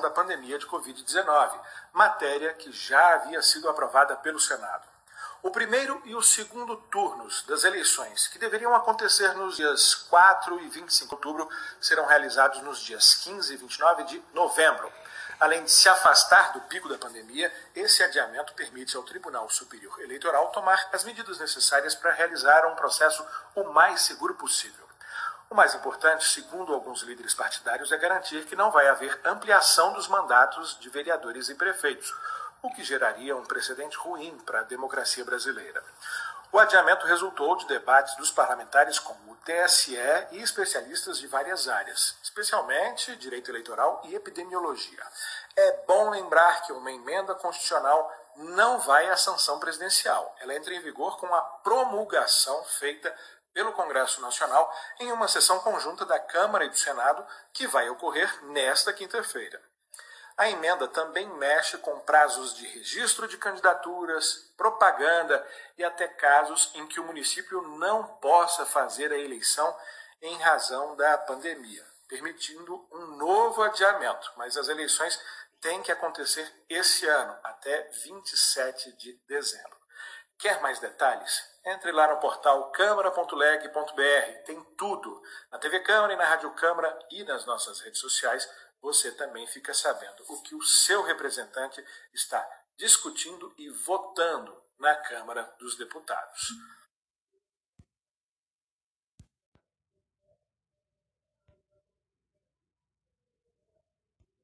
da pandemia de Covid-19, matéria que já havia sido aprovada pelo Senado. O primeiro e o segundo turnos das eleições, que deveriam acontecer nos dias 4 e 25 de outubro, serão realizados nos dias 15 e 29 de novembro. Além de se afastar do pico da pandemia, esse adiamento permite ao Tribunal Superior Eleitoral tomar as medidas necessárias para realizar um processo o mais seguro possível. O mais importante, segundo alguns líderes partidários, é garantir que não vai haver ampliação dos mandatos de vereadores e prefeitos, o que geraria um precedente ruim para a democracia brasileira. O adiamento resultou de debates dos parlamentares com o TSE e especialistas de várias áreas, especialmente direito eleitoral e epidemiologia. É bom lembrar que uma emenda constitucional não vai à sanção presidencial. Ela entra em vigor com a promulgação feita pelo Congresso Nacional em uma sessão conjunta da Câmara e do Senado que vai ocorrer nesta quinta-feira. A emenda também mexe com prazos de registro de candidaturas, propaganda e até casos em que o município não possa fazer a eleição em razão da pandemia, permitindo um novo adiamento. Mas as eleições têm que acontecer esse ano, até 27 de dezembro. Quer mais detalhes? Entre lá no portal câmara.leg.br. Tem tudo. Na TV Câmara e na Rádio Câmara e nas nossas redes sociais você também fica sabendo o que o seu representante está discutindo e votando na Câmara dos Deputados.